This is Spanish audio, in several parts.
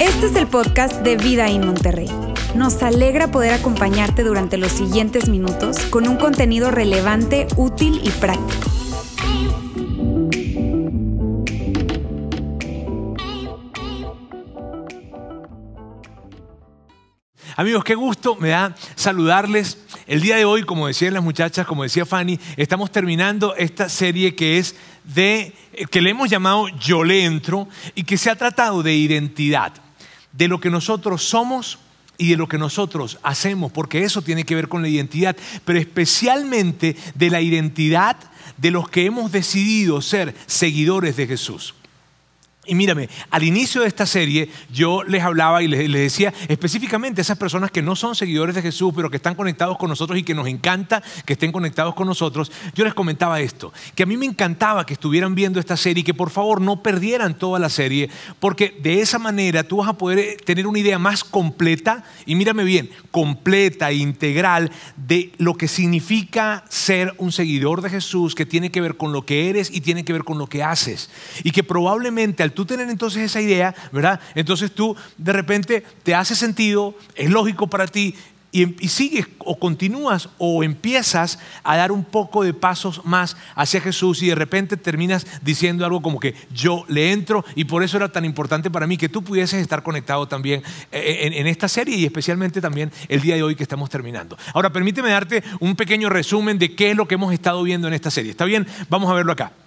Este es el podcast de Vida en Monterrey. Nos alegra poder acompañarte durante los siguientes minutos con un contenido relevante, útil y práctico. Amigos, qué gusto me da saludarles. El día de hoy, como decían las muchachas, como decía Fanny, estamos terminando esta serie que es de que le hemos llamado Yo le entro y que se ha tratado de identidad, de lo que nosotros somos y de lo que nosotros hacemos, porque eso tiene que ver con la identidad, pero especialmente de la identidad de los que hemos decidido ser seguidores de Jesús. Y mírame, al inicio de esta serie yo les hablaba y les, decía específicamente a esas personas que no son seguidores de Jesús, pero que están conectados con nosotros y que nos encanta que estén conectados con nosotros, yo les comentaba esto, que a mí me encantaba que estuvieran viendo esta serie y que por favor no perdieran toda la serie, porque de esa manera tú vas a poder eh, tener una idea más completa, y mírame bien, completa integral de lo que significa ser un seguidor de Jesús, que tiene que ver con lo que eres y tiene que ver con lo que haces. Y que probablemente al tú tener entonces esa idea, ¿verdad? Entonces tú de repente te hace sentido, es lógico para ti y, sigues o continúas o empiezas a dar un poco de pasos más hacia Jesús y de repente terminas diciendo algo como que yo le entro y por eso era tan importante para mí que tú pudieses estar conectado también eh, en, en esta serie y especialmente también el día de hoy que estamos terminando. Ahora permíteme darte un pequeño resumen de qué es lo que hemos estado viendo en esta serie. ¿Está bien? Vamos a verlo acá.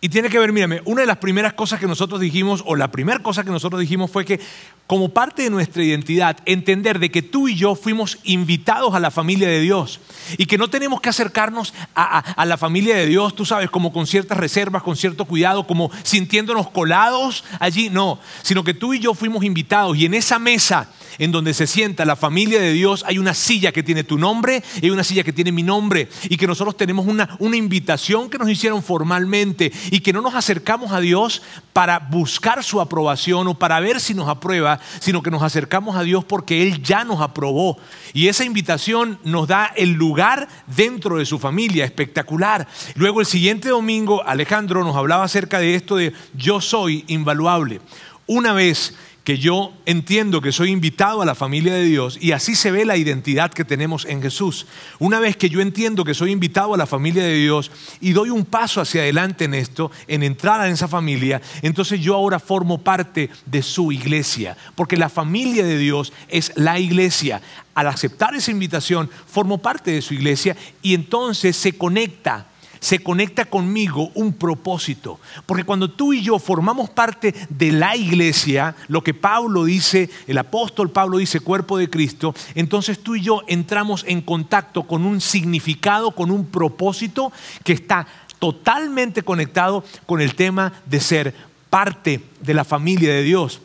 Y tiene que ver, mírame, una de las primeras cosas que nosotros dijimos, o la primera cosa que nosotros dijimos fue que como parte de nuestra identidad, entender de que tú y yo fuimos invitados a la familia de Dios. Y que no tenemos que acercarnos a, la familia de Dios, tú sabes, como con ciertas reservas, con cierto cuidado, como sintiéndonos colados allí, no, sino que tú y yo fuimos invitados. Y en esa mesa en donde se sienta la familia de Dios, hay una silla que tiene tu nombre y hay una silla que tiene mi nombre. Y que nosotros tenemos una, una invitación que nos hicieron formalmente y que no nos acercamos a Dios para buscar su aprobación o para ver si nos aprueba, sino que nos acercamos a Dios porque Él ya nos aprobó. Y esa invitación nos da el lugar dentro de su familia, espectacular. Luego el siguiente domingo Alejandro nos hablaba acerca de esto de yo soy invaluable. Una vez que yo entiendo que soy invitado a la familia de Dios y así se ve la identidad que tenemos en Jesús. Una vez que yo entiendo que soy invitado a la familia de Dios y doy un paso hacia adelante en esto, en entrar en esa familia, entonces yo ahora formo parte de su iglesia, porque la familia de Dios es la iglesia. Al aceptar esa invitación, formo parte de su iglesia y entonces se conecta se conecta conmigo un propósito. Porque cuando tú y yo formamos parte de la iglesia, lo que Pablo dice, el apóstol Pablo dice cuerpo de Cristo, entonces tú y yo entramos en contacto con un significado, con un propósito que está totalmente conectado con el tema de ser parte de la familia de Dios.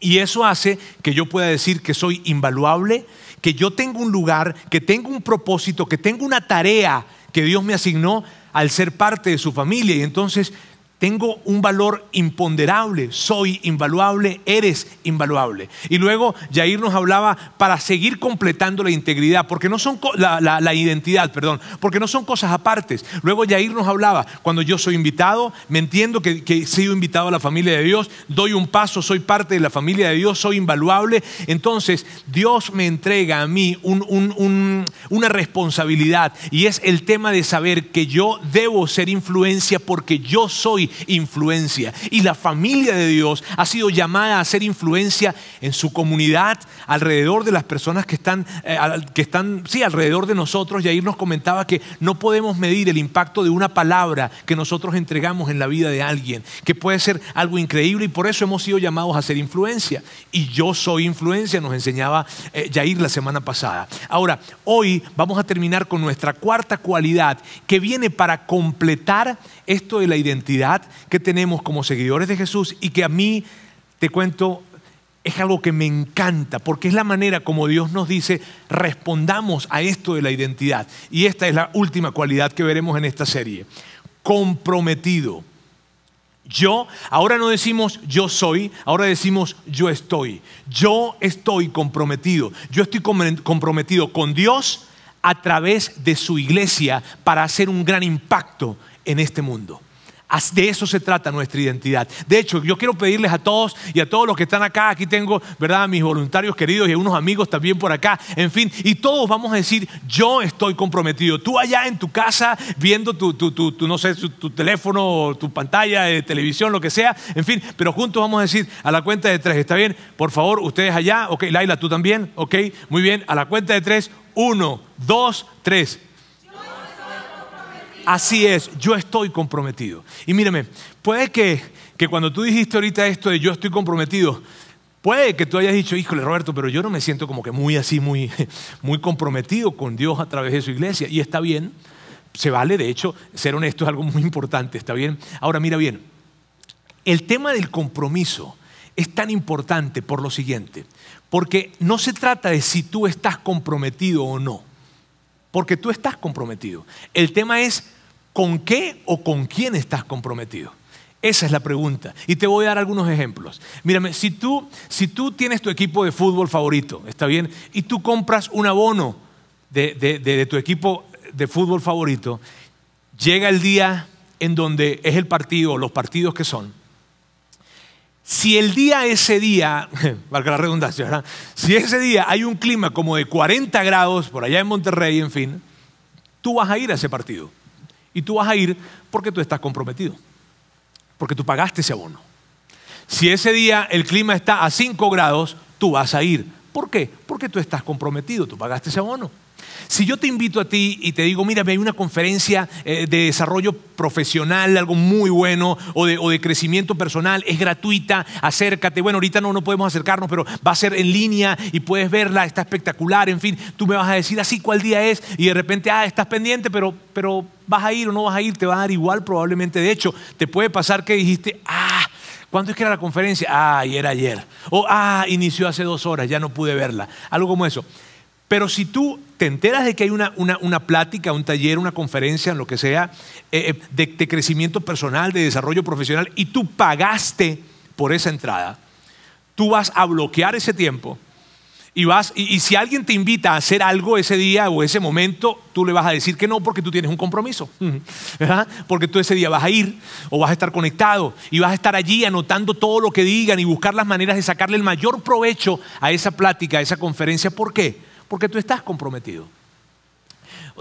Y eso hace que yo pueda decir que soy invaluable, que yo tengo un lugar, que tengo un propósito, que tengo una tarea que Dios me asignó al ser parte de su familia. Y entonces tengo un valor imponderable, soy invaluable, eres invaluable. Y luego Jair nos hablaba para seguir completando la integridad, porque no son la, identidad, perdón, porque no son cosas apartes. Luego Jair nos hablaba, cuando yo soy invitado, me entiendo que, he sido invitado a la familia de Dios, doy un paso, soy parte de la familia de Dios, soy invaluable. Entonces Dios me entrega a mí una responsabilidad y es el tema de saber que yo debo ser influencia porque yo soy influencia. Y la familia de Dios ha sido llamada a ser influencia en su comunidad, alrededor de las personas que están, eh, que están sí, alrededor de nosotros. Y ahí nos comentaba que no podemos medir el impacto de una palabra que nosotros entregamos en la vida de alguien, que puede ser algo increíble y por eso hemos sido llamados a ser influencia. Y yo soy influencia, nos enseñaba eh, Jair la semana pasada. Ahora, hoy vamos a terminar con nuestra cuarta cualidad que viene para completar esto de la identidad que tenemos como seguidores de Jesús y que a mí, te cuento, es algo que me encanta, porque es la manera como Dios nos dice, respondamos a esto de la identidad. Y esta es la última cualidad que veremos en esta serie. Comprometido. Yo, ahora no decimos yo soy, ahora decimos yo estoy. Yo estoy comprometido. Yo estoy comprometido con Dios a través de su iglesia para hacer un gran impacto en este mundo. De eso se trata nuestra identidad. De hecho, yo quiero pedirles a todos y a todos los que están acá, aquí tengo, ¿verdad?, mis voluntarios queridos y unos amigos también por acá, en fin, y todos vamos a decir, yo estoy comprometido. Tú allá en tu casa, viendo tu, tu, no sé, tu, teléfono, tu pantalla de televisión, lo que sea, en fin, pero juntos vamos a decir a la cuenta de tres, ¿está bien? Por favor, ustedes allá, ok, Laila, tú también, ok, muy bien, a la cuenta de tres, uno, dos, tres. Así es, yo estoy comprometido. Y mírame, puede que, que cuando tú dijiste ahorita esto de yo estoy comprometido, puede que tú hayas dicho, híjole Roberto, pero yo no me siento como que muy así, muy, muy comprometido con Dios a través de su iglesia. Y está bien, se vale, de hecho, ser honesto es algo muy importante, está bien. Ahora mira bien, el tema del compromiso es tan importante por lo siguiente, porque no se trata de si tú estás comprometido o no, porque tú estás comprometido. El tema es ¿Con qué o con quién estás comprometido? Esa es la pregunta. Y te voy a dar algunos ejemplos. Mírame, si tú, si tú tienes tu equipo de fútbol favorito, ¿está bien? Y tú compras un abono de, de tu equipo de fútbol favorito, llega el día en donde es el partido, los partidos que son. Si el día, ese día, valga la redundancia. Si ese día hay un clima como de 40 grados por allá en Monterrey, en fin, tú vas a ir a ese partido. Y tú vas a ir porque tú estás comprometido, porque tú pagaste ese abono. Si ese día el clima está a 5 grados, tú vas a ir. ¿Por qué? Porque tú estás comprometido, tú pagaste ese abono. Si yo te invito a ti y te digo, mira, hay una conferencia eh, de desarrollo profesional, algo muy bueno, o de, crecimiento personal, es gratuita, acércate. Bueno, ahorita no, no podemos acercarnos, pero va a ser en línea y puedes verla, está espectacular, en fin, tú me vas a decir así cuál día es y de repente, ah, estás pendiente, pero, pero vas a ir o no vas a ir, te va a dar igual probablemente. De hecho, te puede pasar que dijiste, ah, ¿Cuándo es que era la conferencia? Ah, y era ayer. O, ah, inició hace dos horas, ya no pude verla. Algo como eso. Pero si tú te enteras de que hay una, plática, un taller, una conferencia, lo que sea, eh, eh, de, crecimiento personal, de desarrollo profesional, y tú pagaste por esa entrada, tú vas a bloquear ese tiempo y vas, y, si alguien te invita a hacer algo ese día o ese momento, tú le vas a decir que no porque tú tienes un compromiso, Porque tú ese día vas a ir o vas a estar conectado y vas a estar allí anotando todo lo que digan y buscar las maneras de sacarle el mayor provecho a esa plática, a esa conferencia. ¿Por qué? Porque tú estás comprometido.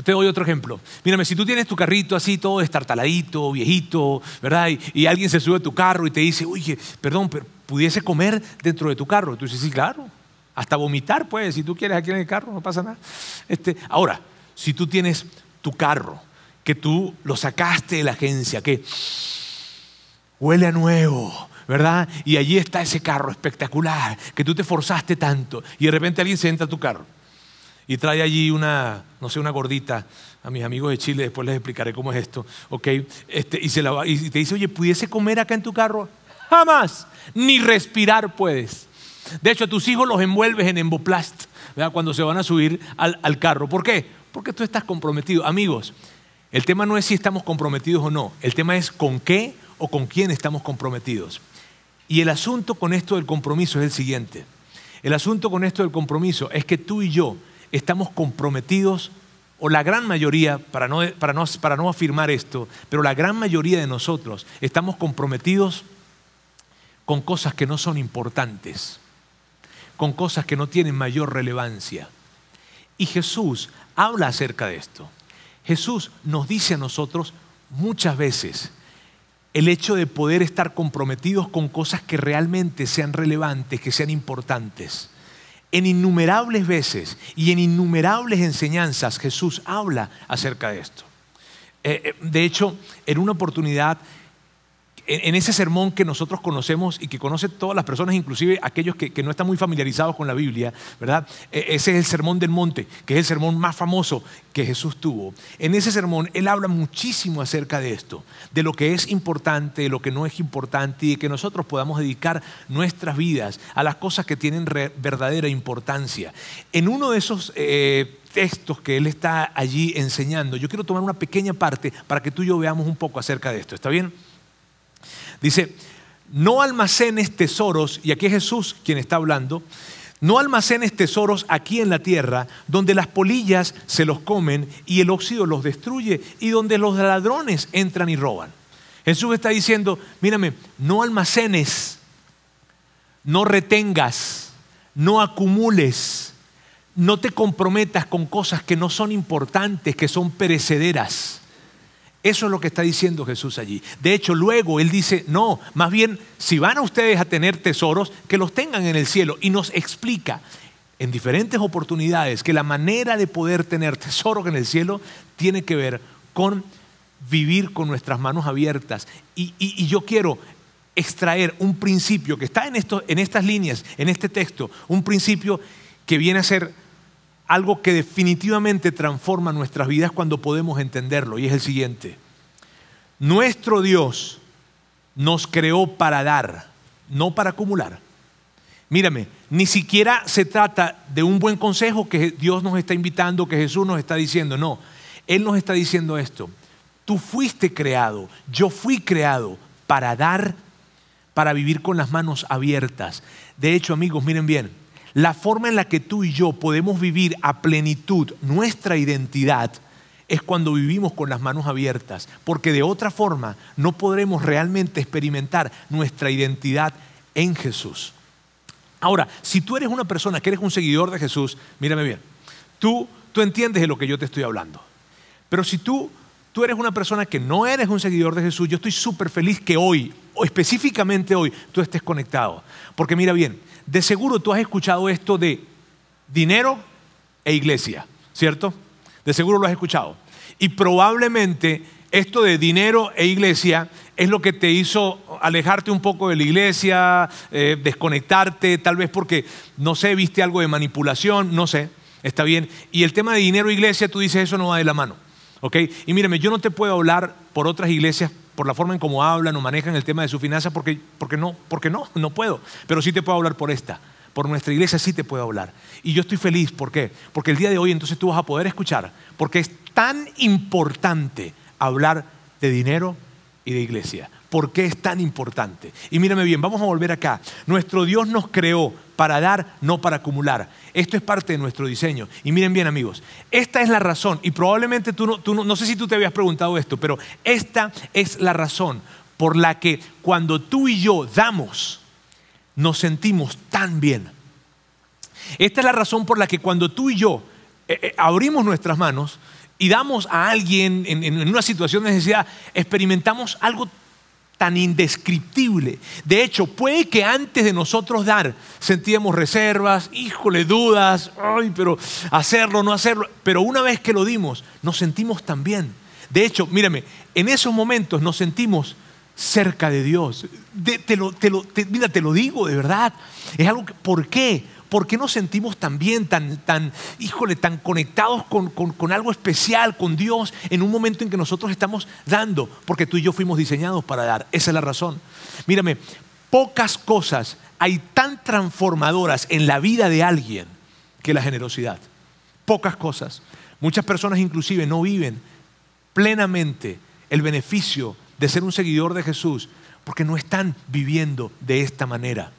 Te doy otro ejemplo. Mírame, si tú tienes tu carrito así, todo estartaladito, viejito, ¿verdad? Y, alguien se sube a tu carro y te dice, oye, perdón, pero ¿pudiese comer dentro de tu carro? Tú dices, sí, claro. Hasta vomitar, pues, si tú quieres aquí en el carro, no pasa nada. Este, ahora, si tú tienes tu carro, que tú lo sacaste de la agencia, que huele a nuevo, ¿verdad? Y allí está ese carro espectacular, que tú te forzaste tanto, y de repente alguien se entra a tu carro y trae allí una, no sé, una gordita. A mis amigos de Chile después les explicaré cómo es esto, ¿ok? Este, y, se la, y te dice, oye, ¿pudiese comer acá en tu carro? Jamás, ni respirar puedes. De hecho, a tus hijos los envuelves en emboplast, ¿verdad? Cuando se van a subir al, al carro. ¿Por qué? Porque tú estás comprometido. Amigos, el tema no es si estamos comprometidos o no, el tema es con qué o con quién estamos comprometidos. Y el asunto con esto del compromiso es el siguiente. El asunto con esto del compromiso es que tú y yo estamos comprometidos, o la gran mayoría, para no, para, no, para no afirmar esto, pero la gran mayoría de nosotros estamos comprometidos con cosas que no son importantes, con cosas que no tienen mayor relevancia. Y Jesús habla acerca de esto. Jesús nos dice a nosotros muchas veces el hecho de poder estar comprometidos con cosas que realmente sean relevantes, que sean importantes. En innumerables veces y en innumerables enseñanzas Jesús habla acerca de esto. Eh, eh, de hecho, en una oportunidad en ese sermón que nosotros conocemos y que conocen todas las personas, inclusive aquellos que, no están muy familiarizados con la Biblia, ¿verdad? E, ese es el sermón del monte, que es el sermón más famoso que Jesús tuvo. En ese sermón Él habla muchísimo acerca de esto, de lo que es importante, de lo que no es importante y de que nosotros podamos dedicar nuestras vidas a las cosas que tienen verdadera importancia. En uno de esos... Eh, textos que él está allí enseñando, yo quiero tomar una pequeña parte para que tú y yo veamos un poco acerca de esto. ¿Está bien? Dice, no almacenes tesoros, y aquí es Jesús quien está hablando, no almacenes tesoros aquí en la tierra, donde las polillas se los comen y el óxido los destruye, y donde los ladrones entran y roban. Jesús está diciendo, mírame, no almacenes, no retengas, no acumules, no te comprometas con cosas que no son importantes, que son perecederas. Eso es lo que está diciendo Jesús allí. De hecho, luego Él dice, no, más bien, si van a ustedes a tener tesoros, que los tengan en el cielo. Y nos explica en diferentes oportunidades que la manera de poder tener tesoros en el cielo tiene que ver con vivir con nuestras manos abiertas. Y, yo quiero extraer un principio que está en, en estas líneas, en este texto, un principio que viene a ser algo que definitivamente transforma nuestras vidas cuando podemos entenderlo, y es el siguiente. Nuestro Dios nos creó para dar, no para acumular. Mírame, ni siquiera se trata de un buen consejo que Dios nos está invitando, que Jesús nos está diciendo, no, Él nos está diciendo esto. Tú fuiste creado, yo fui creado para dar, para vivir con las manos abiertas. De hecho, amigos, miren bien, la forma en la que tú y yo podemos vivir a plenitud nuestra identidad es cuando vivimos con las manos abiertas, porque de otra forma no podremos realmente experimentar nuestra identidad en Jesús. Ahora, si tú eres una persona que eres un seguidor de Jesús, mírame bien, tú, tú entiendes de lo que yo te estoy hablando. Pero si tú, tú eres una persona que no eres un seguidor de Jesús, yo estoy súper feliz que hoy, o específicamente hoy, tú estés conectado. Porque mira bien, de seguro tú has escuchado esto de dinero e iglesia, ¿cierto? De seguro lo has escuchado. Y probablemente esto de dinero e iglesia es lo que te hizo alejarte un poco de la iglesia, eh, desconectarte, tal vez porque, no sé, viste algo de manipulación, no sé, está bien. Y el tema de dinero e iglesia, tú dices, eso no va de la mano. ¿ok? Y mírame, yo no te puedo hablar por otras iglesias por la forma en cómo hablan o manejan el tema de su finanza, porque, porque no, porque no, no puedo. Pero sí te puedo hablar por esta. Por nuestra iglesia sí te puedo hablar. Y yo estoy feliz, ¿por qué? Porque el día de hoy entonces tú vas a poder escuchar, porque es tan importante hablar de dinero y de iglesia. ¿Por qué es tan importante? Y mírame bien, vamos a volver acá. Nuestro Dios nos creó para dar, no para acumular. Esto es parte de nuestro diseño. Y miren bien amigos, esta es la razón, y probablemente tú no, tú no, no sé si tú te habías preguntado esto, pero esta es la razón por la que cuando tú y yo damos, nos sentimos tan bien. Esta es la razón por la que cuando tú y yo eh, eh, abrimos nuestras manos y damos a alguien en, en una situación de necesidad, experimentamos algo tan indescriptible. De hecho, puede que antes de nosotros dar sentíamos reservas, híjole, dudas, ay, pero hacerlo, no hacerlo. Pero una vez que lo dimos, nos sentimos tan bien. De hecho, mírame, en esos momentos nos sentimos cerca de Dios. te lo, mira, te lo digo de verdad. Es algo que, ¿por qué? ¿Por qué nos sentimos tan bien, tan, tan, híjole, tan conectados con, con, algo especial, con Dios, en un momento en que nosotros estamos dando? Porque tú y yo fuimos diseñados para dar. Esa es la razón. Mírame, pocas cosas hay tan transformadoras en la vida de alguien que la generosidad. Pocas cosas. Muchas personas inclusive no viven plenamente el beneficio de ser un seguidor de Jesús porque no están viviendo de esta manera.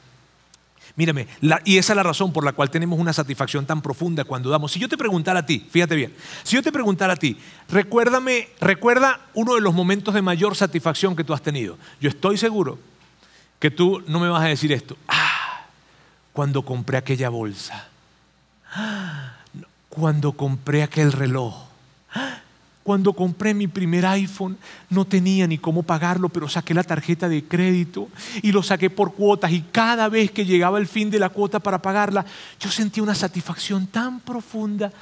Mírame, y esa es la razón por la cual tenemos una satisfacción tan profunda cuando damos. Si yo te preguntara a ti, fíjate bien, si yo te preguntara a ti, recuérdame, recuerda uno de los momentos de mayor satisfacción que tú has tenido. Yo estoy seguro que tú no me vas a decir esto. Ah, cuando compré aquella bolsa. Ah, cuando compré aquel reloj. Ah, cuando compré mi primer iPhone no tenía ni cómo pagarlo, pero saqué la tarjeta de crédito y lo saqué por cuotas y cada vez que llegaba el fin de la cuota para pagarla, yo sentía una satisfacción tan profunda.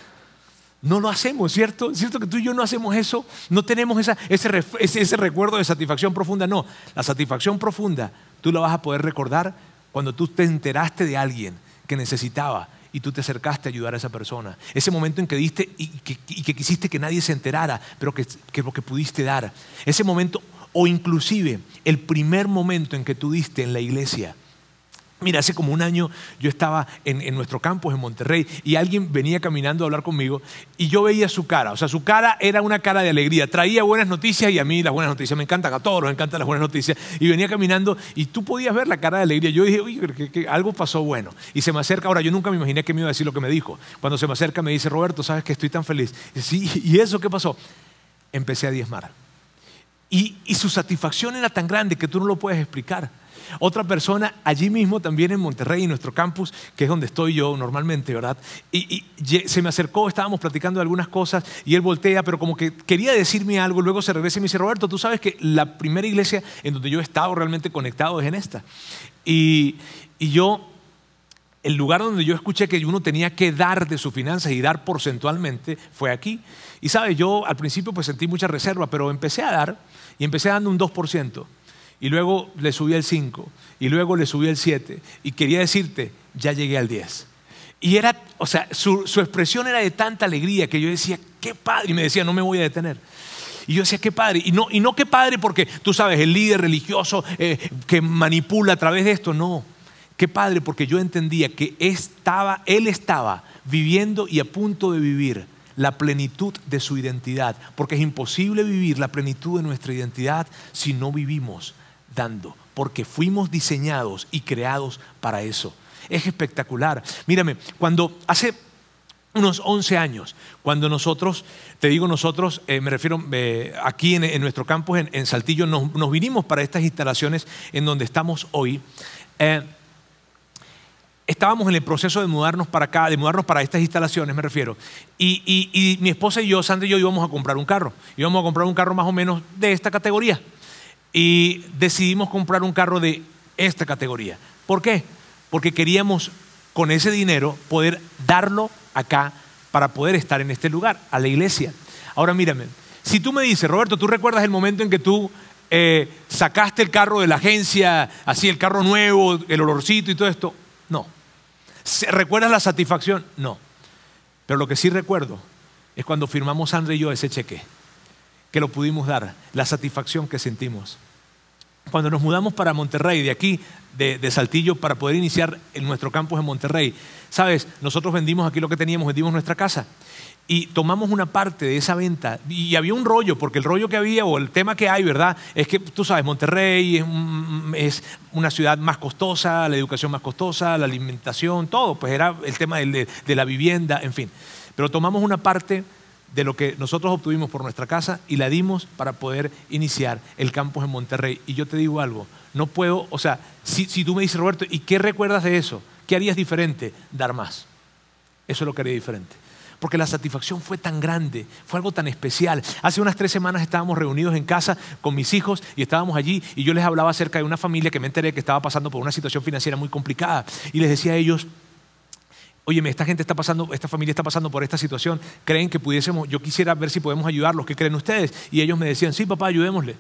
No lo hacemos, ¿cierto? ¿Cierto que tú y yo no hacemos eso? No tenemos ese, ese recuerdo de satisfacción profunda. No, la satisfacción profunda tú la vas a poder recordar cuando tú te enteraste de alguien que necesitaba y tú te acercaste a ayudar a esa persona. Ese momento en que diste y que, quisiste que nadie se enterara, pero que, lo que pudiste dar. Ese momento, o inclusive el primer momento en que tú diste en la iglesia, Mira, hace como un año yo estaba en, nuestro campus en Monterrey y alguien venía caminando a hablar conmigo y yo veía su cara. O sea, su cara era una cara de alegría. Traía buenas noticias y a mí las buenas noticias me encantan, a todos nos encantan las buenas noticias. Y venía caminando y tú podías ver la cara de alegría. Yo dije, oye, que, algo pasó bueno. Y se me acerca, ahora yo nunca me imaginé que me iba a decir lo que me dijo. Cuando se me acerca me dice, Roberto, ¿sabes que estoy tan feliz? Y, sí, ¿y eso qué pasó? Empecé a diezmar. Y, y su satisfacción era tan grande que tú no lo puedes explicar. Otra persona allí mismo, también en Monterrey, en nuestro campus, que es donde estoy yo normalmente, ¿verdad? Y, se me acercó, estábamos platicando de algunas cosas y él voltea, pero como que quería decirme algo, luego se regresa y me dice, Roberto, tú sabes que la primera iglesia en donde yo he estado realmente conectado es en esta. Y, y yo el lugar donde yo escuché que uno tenía que dar de sus finanzas y dar porcentualmente fue aquí. Y sabes, yo al principio pues sentí mucha reserva, pero empecé a dar y empecé dando un 2% y luego le subí el 5 y luego le subí el 7 y quería decirte, ya llegué al 10. Y era, o sea, su, expresión era de tanta alegría que yo decía, qué padre, y me decía, no me voy a detener. Y yo decía, qué padre. Y no, y no qué padre porque tú sabes, el líder religioso eh, que manipula a través de esto, no. Qué padre porque yo entendía que estaba, él estaba viviendo y a punto de vivir la plenitud de su identidad. Porque es imposible vivir la plenitud de nuestra identidad si no vivimos dando, porque fuimos diseñados y creados para eso. Es espectacular. Mírame, cuando hace unos 11 años, cuando nosotros, te digo nosotros, eh, me refiero eh, aquí en, nuestro campus en, Saltillo, nos, vinimos para estas instalaciones en donde estamos hoy. Eh, estábamos en el proceso de mudarnos para acá, de mudarnos para estas instalaciones, me refiero. Y, y mi esposa y yo, Sandra y yo, íbamos a comprar un carro. Íbamos a comprar un carro más o menos de esta categoría y decidimos comprar un carro de esta categoría. ¿Por qué? Porque queríamos con ese dinero poder darlo acá para poder estar en este lugar, a la iglesia. Ahora mírame, si tú me dices, Roberto, ¿tú recuerdas el momento en que tú eh, sacaste el carro de la agencia, así el carro nuevo, el olorcito y todo esto? No. ¿Recuerdas la satisfacción? No. Pero lo que sí recuerdo es cuando firmamos Sandra y yo ese cheque que lo pudimos dar, la satisfacción que sentimos. Cuando nos mudamos para Monterrey, de aquí, de, Saltillo, para poder iniciar en nuestro campus en Monterrey, sabes, nosotros vendimos aquí lo que teníamos, vendimos nuestra casa y tomamos una parte de esa venta y había un rollo, porque el rollo que había o el tema que hay, ¿verdad? Es que tú sabes, Monterrey es, una ciudad más costosa, la educación más costosa, la alimentación, todo, pues era el tema de la vivienda, en fin. Pero tomamos una parte de lo que nosotros obtuvimos por nuestra casa y la dimos para poder iniciar el campus en Monterrey. Y yo te digo algo, no puedo, o sea, si, tú me dices, Roberto, ¿y qué recuerdas de eso? ¿Qué harías diferente? Dar más. Eso es lo que haría diferente. Porque la satisfacción fue tan grande, fue algo tan especial. Hace unas tres semanas estábamos reunidos en casa con mis hijos y estábamos allí y yo les hablaba acerca de una familia que me enteré que estaba pasando por una situación financiera muy complicada. Y les decía a ellos, Oye, esta gente está pasando, esta familia está pasando por esta situación. ¿Creen que pudiésemos, yo quisiera ver si podemos ayudarlos? ¿Qué creen ustedes? Y ellos me decían, sí, papá, ayudémosle.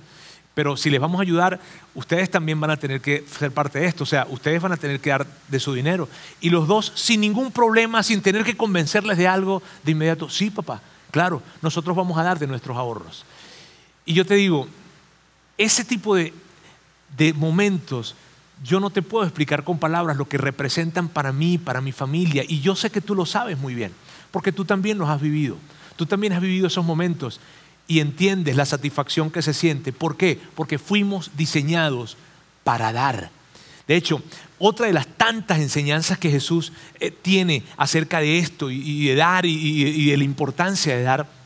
Pero si les vamos a ayudar, ustedes también van a tener que ser parte de esto. O sea, ustedes van a tener que dar de su dinero. Y los dos, sin ningún problema, sin tener que convencerles de algo, de inmediato, sí, papá, claro, nosotros vamos a dar de nuestros ahorros. Y yo te digo, ese tipo de, de momentos yo no te puedo explicar con palabras lo que representan para mí, para mi familia, y yo sé que tú lo sabes muy bien, porque tú también los has vivido. Tú también has vivido esos momentos y entiendes la satisfacción que se siente. ¿Por qué? Porque fuimos diseñados para dar. De hecho, otra de las tantas enseñanzas que Jesús eh, tiene acerca de esto y, de dar y de la importancia de dar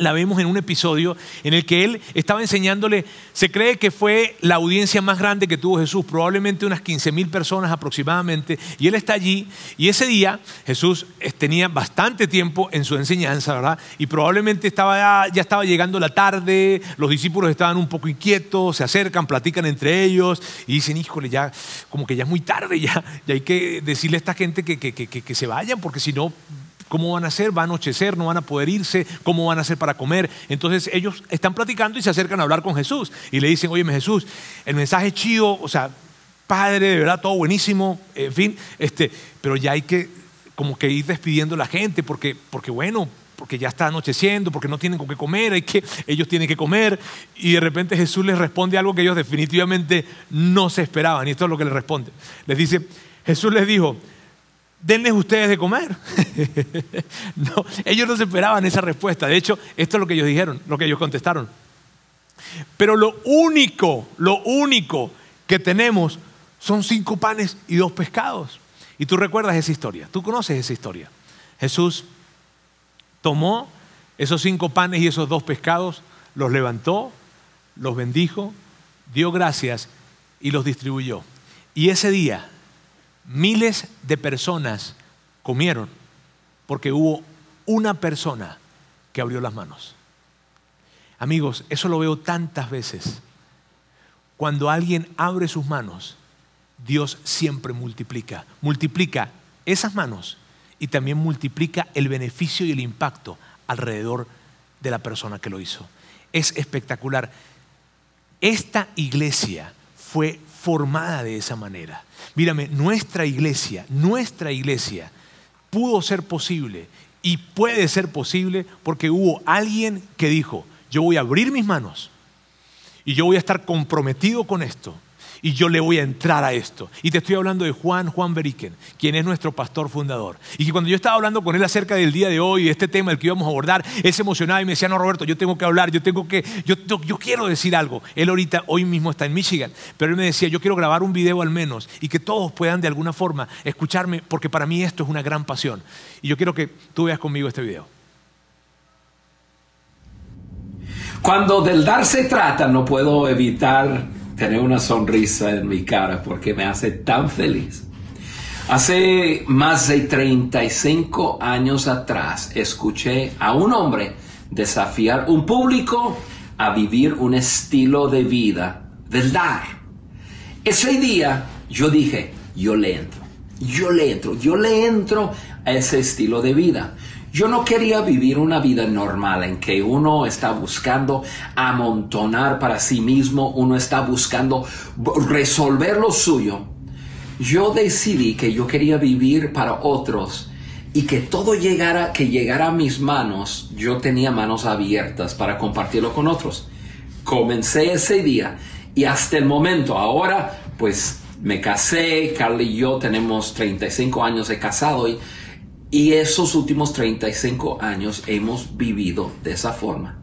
la vemos en un episodio en el que él estaba enseñándole, se cree que fue la audiencia más grande que tuvo Jesús, probablemente unas 15 mil personas aproximadamente, y él está allí, y ese día Jesús tenía bastante tiempo en su enseñanza, ¿verdad? Y probablemente estaba, ya estaba llegando la tarde, los discípulos estaban un poco inquietos, se acercan, platican entre ellos, y dicen, híjole, ya como que ya es muy tarde, ya, ya hay que decirle a esta gente que, que, que, que se vayan, porque si no ¿Cómo van a hacer? ¿Va a anochecer? ¿No van a poder irse? ¿Cómo van a hacer para comer? Entonces ellos están platicando y se acercan a hablar con Jesús y le dicen, oye Jesús, el mensaje es chido, o sea, padre, de verdad, todo buenísimo, en fin, este, pero ya hay que como que ir despidiendo a la gente porque, porque bueno, porque ya está anocheciendo, porque no tienen con qué comer, hay que, ellos tienen que comer. Y de repente Jesús les responde algo que ellos definitivamente no se esperaban. Y esto es lo que les responde. Les dice, Jesús les dijo, denles ustedes de comer. no, ellos no se esperaban esa respuesta. De hecho, esto es lo que ellos dijeron, lo que ellos contestaron. Pero lo único, lo único que tenemos son cinco panes y dos pescados. Y tú recuerdas esa historia, tú conoces esa historia. Jesús tomó esos cinco panes y esos dos pescados, los levantó, los bendijo, dio gracias y los distribuyó. Y ese día miles de personas comieron porque hubo una persona que abrió las manos. Amigos, eso lo veo tantas veces. Cuando alguien abre sus manos, Dios siempre multiplica. Multiplica esas manos y también multiplica el beneficio y el impacto alrededor de la persona que lo hizo. Es espectacular. Esta iglesia fue formada de esa manera. Mírame, nuestra iglesia, nuestra iglesia pudo ser posible y puede ser posible porque hubo alguien que dijo, yo voy a abrir mis manos y yo voy a estar comprometido con esto y yo le voy a entrar a esto. Y te estoy hablando de Juan, Juan Beriken, quien es nuestro pastor fundador. Y que cuando yo estaba hablando con él acerca del día de hoy, de este tema del que íbamos a abordar, él se emocionaba y me decía, no, Roberto, yo tengo que hablar, yo tengo que, yo, yo quiero decir algo. Él ahorita, hoy mismo está en Michigan, pero él me decía, yo quiero grabar un video al menos y que todos puedan de alguna forma escucharme, porque para mí esto es una gran pasión. Y yo quiero que tú veas conmigo este video. Cuando del dar se trata, no puedo evitar tener una sonrisa en mi cara porque me hace tan feliz. Hace más de 35 años atrás escuché a un hombre desafiar un público a vivir un estilo de vida del dar. Ese día yo dije, yo le entro, yo le entro, yo le entro a ese estilo de vida. Yo no quería vivir una vida normal en que uno está buscando amontonar para sí mismo, uno está buscando resolver lo suyo. Yo decidí que yo quería vivir para otros y que todo llegara, que llegara a mis manos, yo tenía manos abiertas para compartirlo con otros. Comencé ese día y hasta el momento, ahora pues me casé, Carly y yo tenemos 35 años de casado y y esos últimos 35 años hemos vivido de esa forma,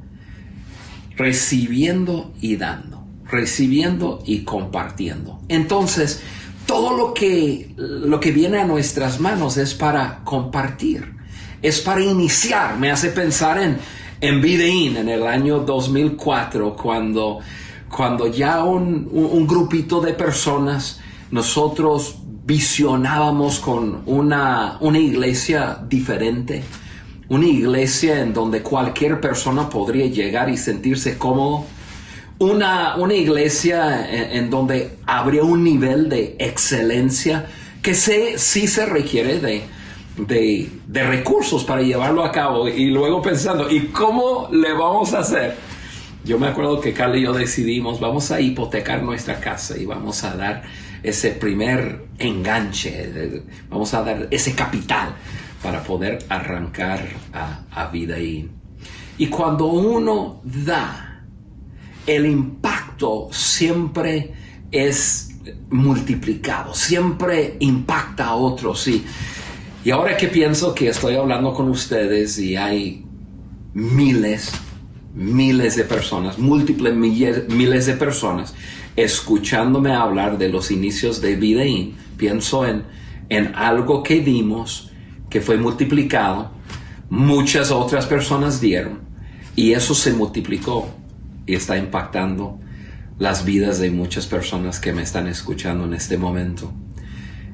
recibiendo y dando, recibiendo y compartiendo. Entonces, todo lo que, lo que viene a nuestras manos es para compartir, es para iniciar. Me hace pensar en, en en el año 2004, cuando, cuando ya un, un grupito de personas, nosotros visionábamos con una, una iglesia diferente, una iglesia en donde cualquier persona podría llegar y sentirse cómodo, una, una iglesia en, donde habría un nivel de excelencia que sé, sí se requiere de, de, de, recursos para llevarlo a cabo y luego pensando, ¿y cómo le vamos a hacer? Yo me acuerdo que Carla y yo decidimos, vamos a hipotecar nuestra casa y vamos a dar ese primer enganche, vamos a dar ese capital para poder arrancar a, vida ahí. Y cuando uno da, el impacto siempre es multiplicado, siempre impacta a otros. Y, y ahora que pienso que estoy hablando con ustedes y hay miles, miles de personas, múltiples miles de personas escuchándome hablar de los inicios de Videin, pienso en, en algo que dimos, que fue multiplicado, muchas otras personas dieron, y eso se multiplicó y está impactando las vidas de muchas personas que me están escuchando en este momento.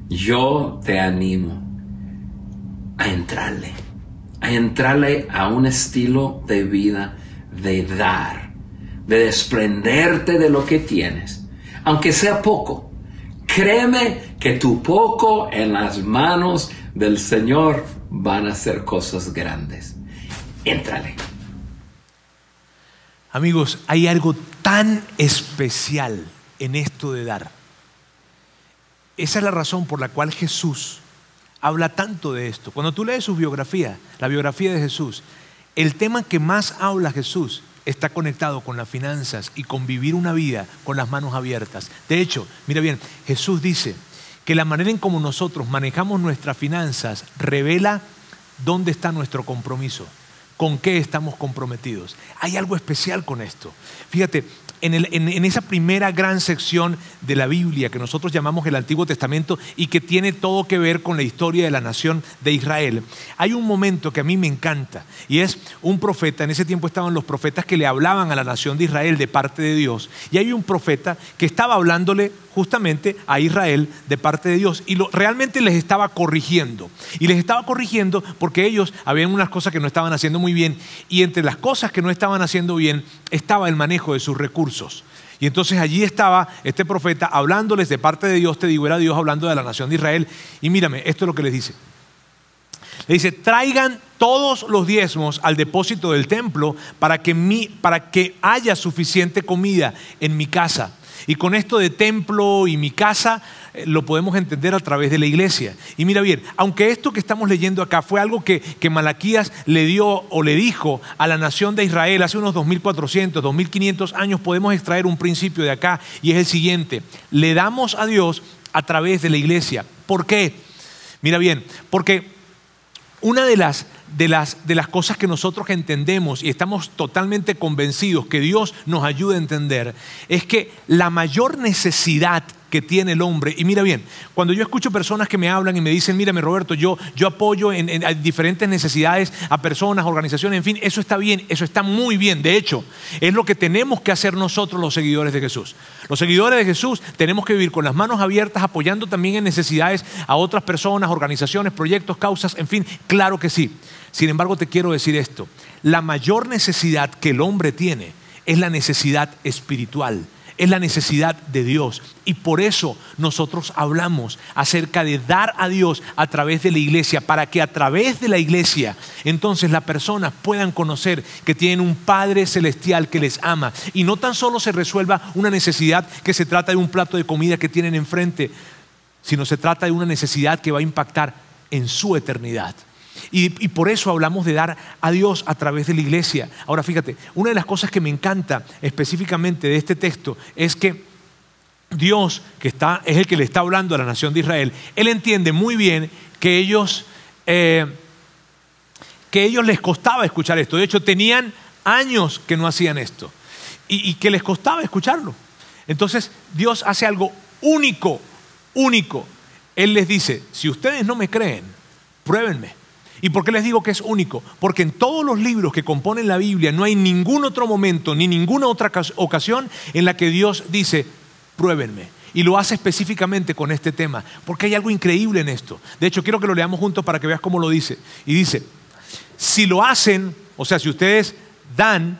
Yo te animo a entrarle, a entrarle a un estilo de vida de dar de desprenderte de lo que tienes, aunque sea poco. Créeme que tu poco en las manos del Señor van a ser cosas grandes. Éntrale. Amigos, hay algo tan especial en esto de dar. Esa es la razón por la cual Jesús habla tanto de esto. Cuando tú lees su biografía, la biografía de Jesús, el tema que más habla Jesús está conectado con las finanzas y con vivir una vida con las manos abiertas. De hecho, mira bien, Jesús dice que la manera en cómo nosotros manejamos nuestras finanzas revela dónde está nuestro compromiso, con qué estamos comprometidos. Hay algo especial con esto. Fíjate, en, esa primera gran sección de la Biblia que nosotros llamamos el Antiguo Testamento y que tiene todo que ver con la historia de la nación de Israel, hay un momento que a mí me encanta y es un profeta, en ese tiempo estaban los profetas que le hablaban a la nación de Israel de parte de Dios y hay un profeta que estaba hablándole justamente a Israel de parte de Dios y realmente les estaba corrigiendo. Y les estaba corrigiendo porque ellos habían unas cosas que no estaban haciendo muy bien y entre las cosas que no estaban haciendo bien estaba el manejo de sus recursos. Y entonces allí estaba este profeta hablándoles de parte de Dios, te digo, era Dios hablando de la nación de Israel. Y mírame, esto es lo que les dice. Le dice, traigan todos los diezmos al depósito del templo para que, mi, para que haya suficiente comida en mi casa. Y con esto de templo y mi casa eh, lo podemos entender a través de la iglesia. Y mira bien, aunque esto que estamos leyendo acá fue algo que, Malaquías le dio o le dijo a la nación de Israel hace unos 2400, 2500 años, podemos extraer un principio de acá y es el siguiente. Le damos a Dios a través de la iglesia. ¿Por qué? Mira bien, porque una de las de las, de las cosas que nosotros entendemos y estamos totalmente convencidos que Dios nos ayude a entender es que la mayor necesidad que tiene el hombre. Y mira bien, cuando yo escucho personas que me hablan y me dicen, mírame Roberto, yo, yo apoyo en, en, diferentes necesidades a personas, organizaciones, en fin, eso está bien, eso está muy bien. De hecho, es lo que tenemos que hacer nosotros los seguidores de Jesús. Los seguidores de Jesús tenemos que vivir con las manos abiertas, apoyando también en necesidades a otras personas, organizaciones, proyectos, causas, en fin, claro que sí. Sin embargo, te quiero decir esto, la mayor necesidad que el hombre tiene es la necesidad espiritual es la necesidad de Dios. Y por eso nosotros hablamos acerca de dar a Dios a través de la iglesia, para que a través de la iglesia entonces las personas puedan conocer que tienen un Padre celestial que les ama. Y no tan solo se resuelva una necesidad que se trata de un plato de comida que tienen enfrente, sino se trata de una necesidad que va a impactar en su eternidad. Y, por eso hablamos de dar a Dios a través de la iglesia. Ahora fíjate, una de las cosas que me encanta específicamente de este texto es que Dios, que está, es el que le está hablando a la nación de Israel, Él entiende muy bien que ellos, eh, que ellos les costaba escuchar esto. De hecho, tenían años que no hacían esto y, y que les costaba escucharlo. Entonces, Dios hace algo único, único. Él les dice, si ustedes no me creen, pruébenme. ¿Y por qué les digo que es único? Porque en todos los libros que componen la Biblia no hay ningún otro momento ni ninguna otra ocasión en la que Dios dice, pruébenme. Y lo hace específicamente con este tema, porque hay algo increíble en esto. De hecho, quiero que lo leamos juntos para que veas cómo lo dice. Y dice, si lo hacen, o sea, si ustedes dan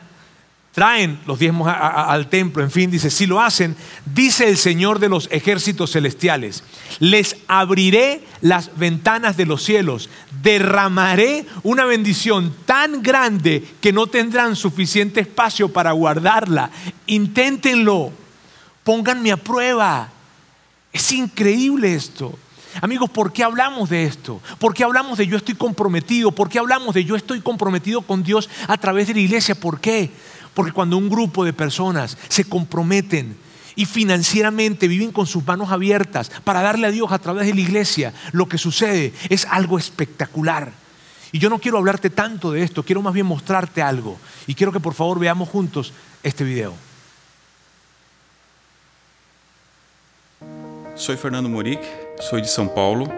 traen los diezmos al templo, en fin, dice, si lo hacen, dice el Señor de los ejércitos celestiales, les abriré las ventanas de los cielos, derramaré una bendición tan grande que no tendrán suficiente espacio para guardarla. Inténtenlo, pónganme a prueba. Es increíble esto. Amigos, ¿por qué hablamos de esto? ¿Por qué hablamos de yo estoy comprometido? ¿Por qué hablamos de yo estoy comprometido con Dios a través de la iglesia? ¿Por qué? Porque cuando un grupo de personas se comprometen y financieramente viven con sus manos abiertas para darle a Dios a través de la iglesia, lo que sucede es algo espectacular. Y yo no quiero hablarte tanto de esto, quiero más bien mostrarte algo. Y quiero que por favor veamos juntos este video. Soy Fernando Moric, soy de São Paulo,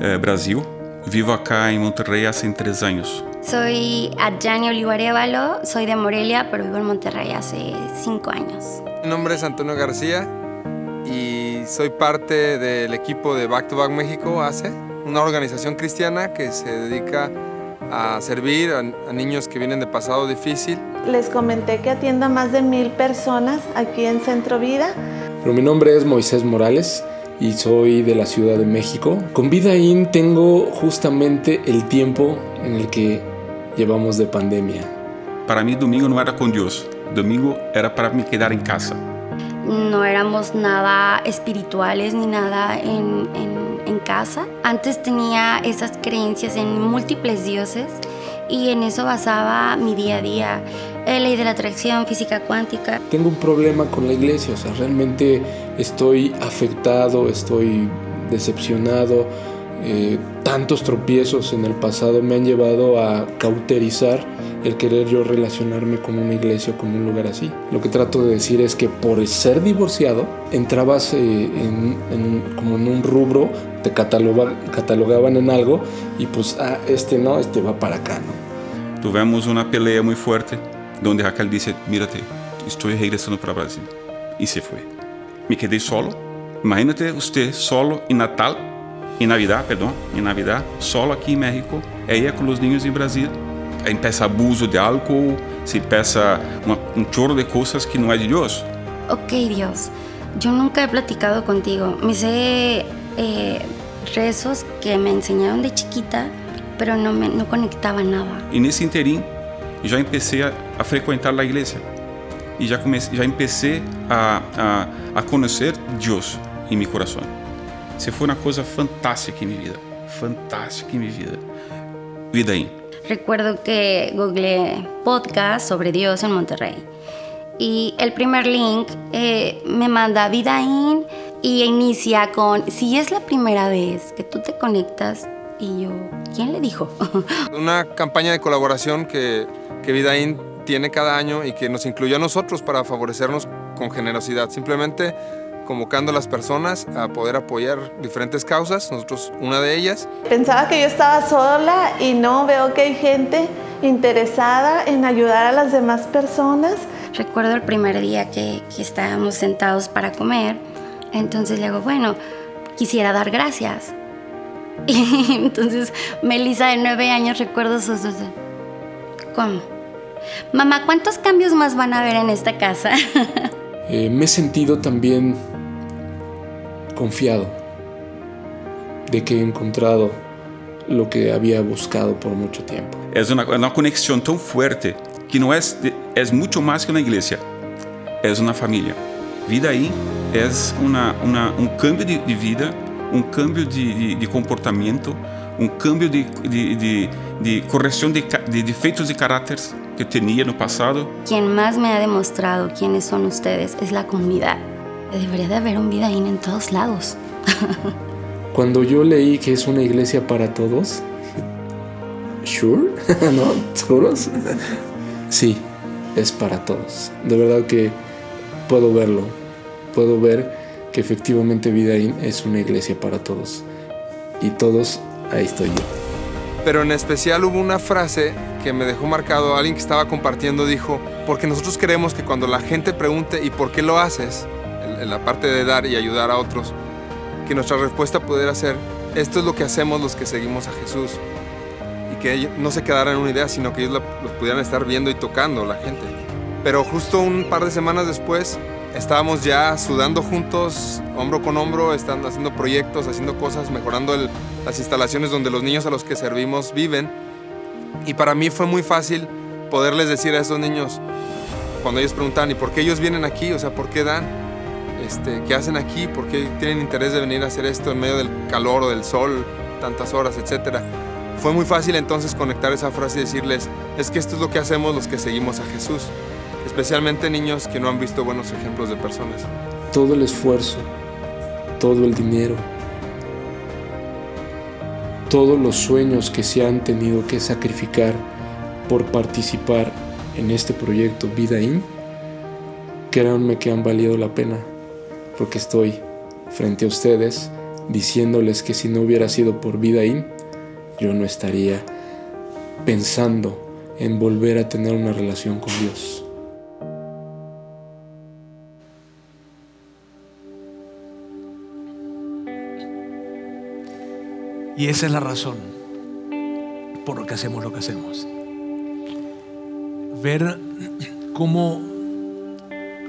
eh, Brasil. Vivo acá en Monterrey hace tres años. Soy Adjani Olivarevalo, soy de Morelia, pero vivo en Monterrey hace cinco años. Mi nombre es Antonio García y soy parte del equipo de Back to Back México, ACE, una organización cristiana que se dedica a servir a, a niños que vienen de pasado difícil. Les comenté que atiendo a más de mil personas aquí en Centro Vida. Pero mi nombre es Moisés Morales y soy de la Ciudad de México. Con Vida In tengo justamente el tiempo en el que llevamos de pandemia. Para mí domingo no era con Dios, domingo era para me quedar en casa. No éramos nada espirituales ni nada en, en, en casa. Antes tenía esas creencias en múltiples dioses y en eso basaba mi día a día. Eh, ley de la atracción, física cuántica. Tengo un problema con la iglesia, o sea, realmente estoy afectado, estoy decepcionado. Eh, tantos tropiezos en el pasado me han llevado a cauterizar el querer yo relacionarme con una iglesia o con un lugar así. Lo que trato de decir es que por ser divorciado, entrabas eh, en, como en un rubro, te catalogaban en algo y pues, ah, este no, este va para acá, ¿no? Tuvimos una pelea muy fuerte donde Raquel dice, mírate, estoy regresando para Brasil. Y se fue. Me quedé solo. Imagínate usted solo en Natal, en Navidad, perdón, en Navidad, solo aquí en México, ella con los niños en Brasil empieza abuso de álcool, se empieza un chorro de cosas que no es de Dios. Ok, Dios, yo nunca he platicado contigo. Me sé eh, rezos que me enseñaron de chiquita, pero no, me, no conectaba nada. Y en ese interín, ya empecé a, a frecuentar la iglesia. Y ya, comecé, ya empecé a, a, a conocer Dios en mi corazón. Se fue una cosa fantástica en mi vida. Fantástica en mi vida. Vida ahí. Recuerdo que googleé podcast sobre Dios en Monterrey. Y el primer link eh, me manda Vidaín y inicia con, si es la primera vez que tú te conectas, y yo, ¿quién le dijo? Una campaña de colaboración que, que Vidaín tiene cada año y que nos incluyó a nosotros para favorecernos con generosidad. Simplemente convocando a las personas a poder apoyar diferentes causas, nosotros una de ellas. Pensaba que yo estaba sola y no, veo que hay gente interesada en ayudar a las demás personas. Recuerdo el primer día que, que estábamos sentados para comer, entonces le digo, bueno, quisiera dar gracias. Y entonces Melissa de nueve años recuerdo sus... ¿Cómo? Mamá, ¿cuántos cambios más van a haber en esta casa? Eh, me he sentido también confiado de que he encontrado lo que había buscado por mucho tiempo. Es una, una conexión tan fuerte que no es, es mucho más que una iglesia, es una familia. Vida ahí es una, una, un cambio de, de, vida, un cambio de, de, de comportamiento, un cambio de, de corrección de, defeitos de carácter que tenía en el pasado. Quien más me ha demostrado quiénes son ustedes es la comunidad. Debería de haber un Vidaín en todos lados. Cuando yo leí que es una iglesia para todos, ¿sure? ¿No? ¿Seguros? sí, es para todos. De verdad que puedo verlo. Puedo ver que efectivamente Vidaín es una iglesia para todos. Y todos, ahí estoy yo. Pero en especial hubo una frase que me dejó marcado. Alguien que estaba compartiendo dijo, porque nosotros queremos que cuando la gente pregunte ¿y por qué lo haces? En la parte de dar y ayudar a otros, que nuestra respuesta pudiera ser, esto es lo que hacemos los que seguimos a Jesús. Y que no se quedara en una idea, sino que ellos los pudieran estar viendo y tocando la gente. Pero justo un par de semanas después, estábamos ya sudando juntos, hombro con hombro, estando haciendo proyectos, haciendo cosas, mejorando las instalaciones donde los niños a los que servimos viven. Y para mí fue muy fácil poderles decir a esos niños, cuando ellos preguntan, ¿y por qué ellos vienen aquí? O sea, ¿por qué dan? Este, qué hacen aquí, por qué tienen interés de venir a hacer esto en medio del calor o del sol, tantas horas, etcétera. Fue muy fácil entonces conectar esa frase y decirles, es que esto es lo que hacemos los que seguimos a Jesús, especialmente niños que no han visto buenos ejemplos de personas. Todo el esfuerzo, todo el dinero, todos los sueños que se han tenido que sacrificar por participar en este proyecto Vida In, créanme que han valido la pena porque estoy frente a ustedes diciéndoles que si no hubiera sido por Vidaín, yo no estaría pensando en volver a tener una relación con Dios. Y esa es la razón por lo que hacemos lo que hacemos. Ver cómo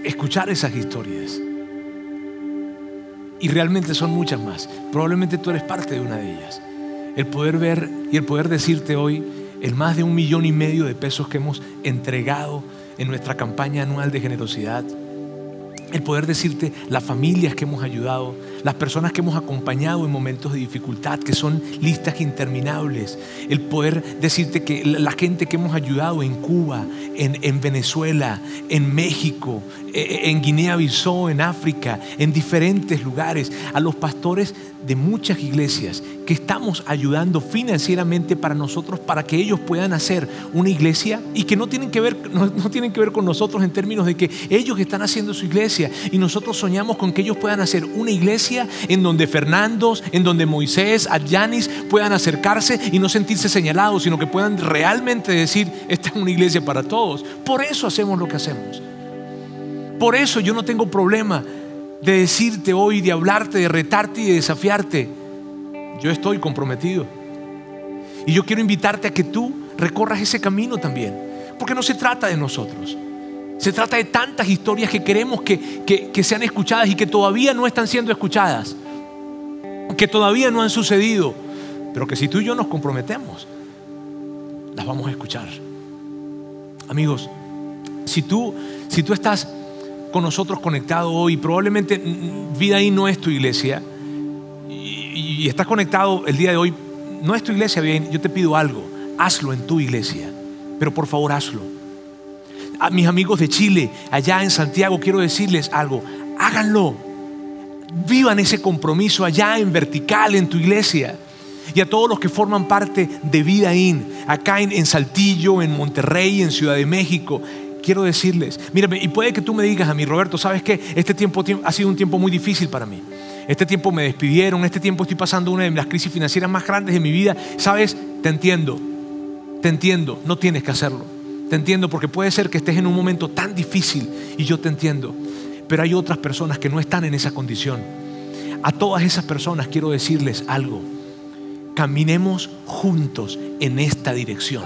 escuchar esas historias y realmente son muchas más. Probablemente tú eres parte de una de ellas. El poder ver y el poder decirte hoy el más de un millón y medio de pesos que hemos entregado en nuestra campaña anual de generosidad el poder decirte las familias que hemos ayudado, las personas que hemos acompañado en momentos de dificultad, que son listas interminables, el poder decirte que la gente que hemos ayudado en Cuba, en, Venezuela, en México, e, e, en Guinea-Bissau, en África, en diferentes lugares, a los pastores de muchas iglesias que estamos ayudando financieramente para nosotros para que ellos puedan hacer una iglesia y que no tienen que ver, no, tienen que ver con nosotros en términos de que ellos están haciendo su iglesia y nosotros soñamos con que ellos puedan hacer una iglesia en donde Fernandos, en donde Moisés, Adyanis puedan acercarse y no sentirse señalados, sino que puedan realmente decir, esta es una iglesia para todos. Por eso hacemos lo que hacemos. Por eso yo no tengo problema de decirte hoy, de hablarte, de retarte y de desafiarte. Yo estoy comprometido. Y yo quiero invitarte a que tú recorras ese camino también. Porque no se trata de nosotros. Se trata de tantas historias que queremos que, que, sean escuchadas y que todavía no están siendo escuchadas. Que todavía no han sucedido. Pero que si tú y yo nos comprometemos, las vamos a escuchar. Amigos, si tú, si tú estás con nosotros conectado hoy, probablemente vida ahí no es tu iglesia, y, estás conectado el día de hoy, no es tu iglesia, bien, yo te pido algo, hazlo en tu iglesia, pero por favor hazlo. A mis amigos de Chile, allá en Santiago, quiero decirles algo, háganlo, vivan ese compromiso allá en vertical, en tu iglesia. Y a todos los que forman parte de Vida In, acá en, Saltillo, en Monterrey, en Ciudad de México, quiero decirles, mírame, y puede que tú me digas a mí, Roberto, ¿sabes qué? Este tiempo ha sido un tiempo muy difícil para mí. Este tiempo me despidieron, este tiempo estoy pasando una de las crisis financieras más grandes de mi vida. ¿Sabes? Te entiendo, te entiendo, no tienes que hacerlo. Te entiendo porque puede ser que estés en un momento tan difícil y yo te entiendo. Pero hay otras personas que no están en esa condición. A todas esas personas quiero decirles algo. Caminemos juntos en esta dirección.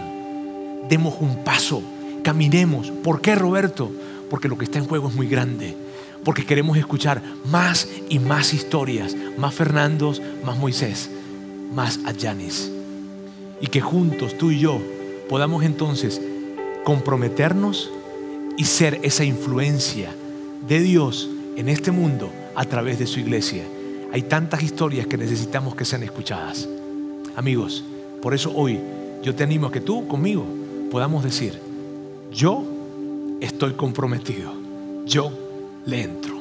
Demos un paso Caminemos. ¿Por qué, Roberto? Porque lo que está en juego es muy grande. Porque queremos escuchar más y más historias, más Fernandos, más Moisés, más Adyanis. Y que juntos, tú y yo, podamos entonces comprometernos y ser esa influencia de Dios en este mundo a través de su iglesia. Hay tantas historias que necesitamos que sean escuchadas. Amigos, por eso hoy yo te animo a que tú conmigo podamos decir, yo estoy comprometido, yo le entro.